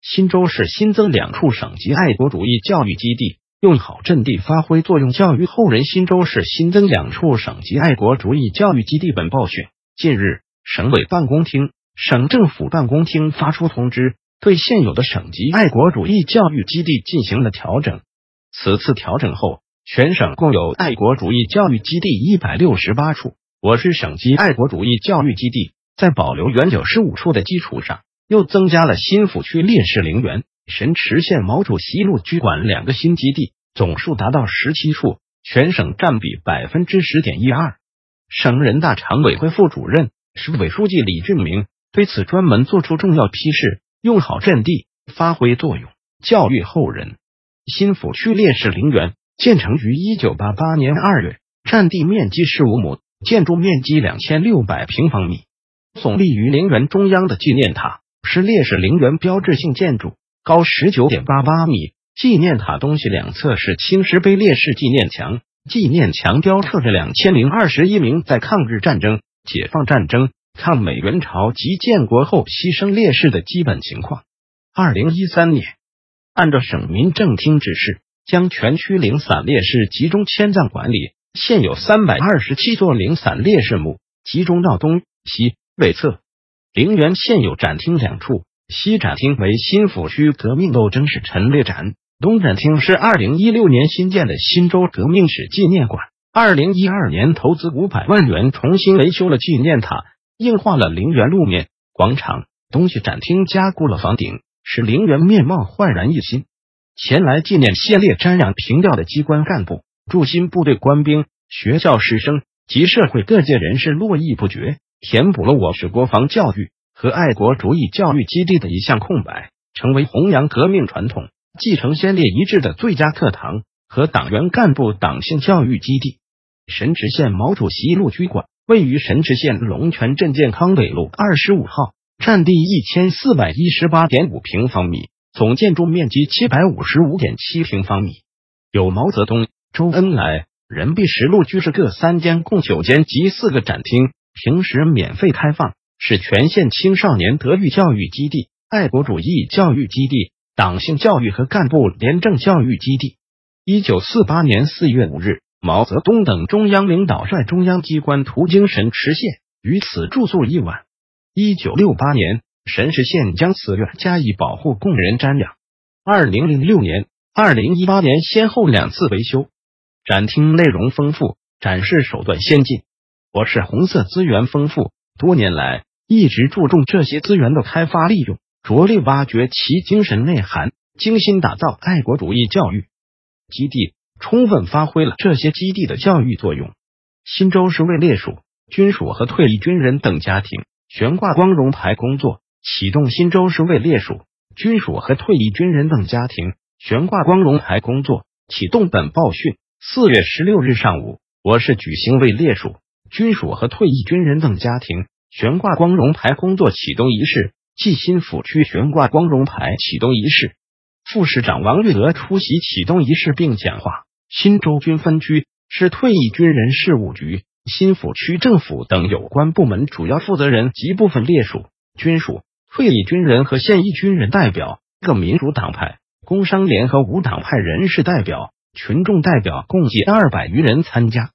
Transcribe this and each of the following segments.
新州市新增两处省级爱国主义教育基地，用好阵地，发挥作用，教育后人。新州市新增两处省级爱国主义教育基地。本报讯：近日，省委办公厅、省政府办公厅发出通知，对现有的省级爱国主义教育基地进行了调整。此次调整后，全省共有爱国主义教育基地一百六十八处。我市省级爱国主义教育基地在保留原有十五处的基础上。又增加了新抚区烈士陵园、神池县毛主席路居馆两个新基地，总数达到十七处，全省占比百分之十点一二。省人大常委会副主任、市委书记李俊明对此专门作出重要批示：用好阵地，发挥作用，教育后人。新抚区烈士陵园建成于一九八八年二月，占地面积十五亩，建筑面积两千六百平方米，耸立于陵园中央的纪念塔。是烈士陵园标志性建筑，高十九点八八米。纪念塔东西两侧是青石碑烈士纪念墙，纪念墙雕刻着两千零二十一名在抗日战争、解放战争、抗美援朝及建国后牺牲烈士的基本情况。二零一三年，按照省民政厅指示，将全区零散烈士集中迁葬管理。现有三百二十七座零散烈士墓，集中到东西北侧。陵园现有展厅两处，西展厅为新抚区革命斗争史陈列展，东展厅是二零一六年新建的新州革命史纪念馆。二零一二年投资五百万元重新维修了纪念塔，硬化了陵园路面广场。东西展厅加固了房顶，使陵园面貌焕然一新。前来纪念先烈瞻仰凭吊的机关干部、驻新部队官兵、学校师生及社会各界人士络绎不绝。填补了我市国防教育和爱国主义教育基地的一项空白，成为弘扬革命传统、继承先烈遗志的最佳课堂和党员干部党性教育基地。神池县毛主席路居馆位于神池县龙泉镇健康北路二十五号，占地一千四百一十八点五平方米，总建筑面积七百五十五点七平方米，有毛泽东、周恩来、任弼时路居士各三间，共九间及四个展厅。平时免费开放，是全县青少年德育教育基地、爱国主义教育基地、党性教育和干部廉政教育基地。一九四八年四月五日，毛泽东等中央领导率中央机关途经神池县，于此住宿一晚。一九六八年，神池县将此院加以保护，供人瞻仰。二零零六年、二零一八年先后两次维修，展厅内容丰富，展示手段先进。我市红色资源丰富，多年来一直注重这些资源的开发利用，着力挖掘其精神内涵，精心打造爱国主义教育基地，充分发挥了这些基地的教育作用。新州市为烈属、军属和退役军人等家庭悬挂光荣牌工作启动新州市为烈属、军属和退役军人等家庭悬挂光荣牌工作启动。本报讯：四月十六日上午，我市举行为烈属。军属和退役军人等家庭悬挂光荣牌工作启动仪式暨新抚区悬挂光荣牌启动仪式，副市长王玉德出席启动仪式并讲话。新州军分区是退役军人事务局、新抚区政府等有关部门主要负责人及部分烈属、军属、退役军人和现役军人代表，各民主党派、工商联合无党派人士代表、群众代表共计二百余人参加。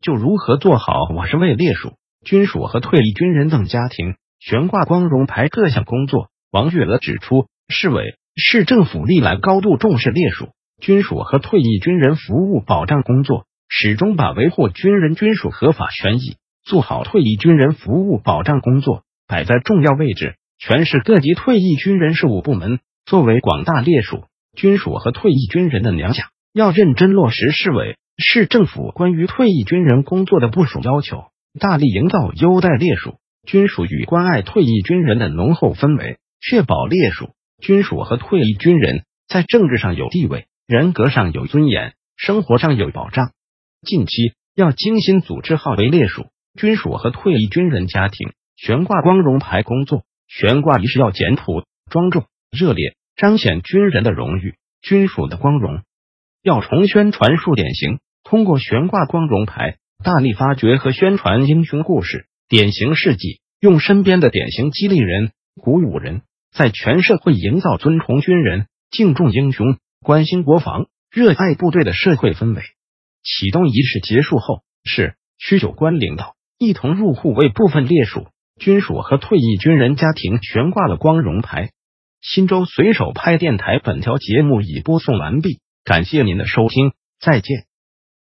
就如何做好我是为烈属、军属和退役军人等家庭悬挂光荣牌各项工作，王月娥指出，市委、市政府历来高度重视烈属、军属和退役军人服务保障工作，始终把维护军人军属合法权益、做好退役军人服务保障工作摆在重要位置。全市各级退役军人事务部门作为广大烈属、军属和退役军人的娘家，要认真落实市委。市政府关于退役军人工作的部署要求，大力营造优待烈属、军属与关爱退役军人的浓厚氛围，确保烈属、军属和退役军人在政治上有地位，人格上有尊严，生活上有保障。近期要精心组织好为烈属、军属和退役军人家庭悬挂光荣牌工作。悬挂仪式要简朴、庄重、热烈，彰显军人的荣誉、军属的光荣。要重宣传述典型，通过悬挂光荣牌，大力发掘和宣传英雄故事、典型事迹，用身边的典型激励人、鼓舞人，在全社会营造尊崇军人、敬重英雄、关心国防、热爱部队的社会氛围。启动仪式结束后，市区有关领导一同入户，为部分烈属。军属和退役军人家庭悬挂了光荣牌。新州随手拍电台本条节目已播送完毕，感谢您的收听，再见。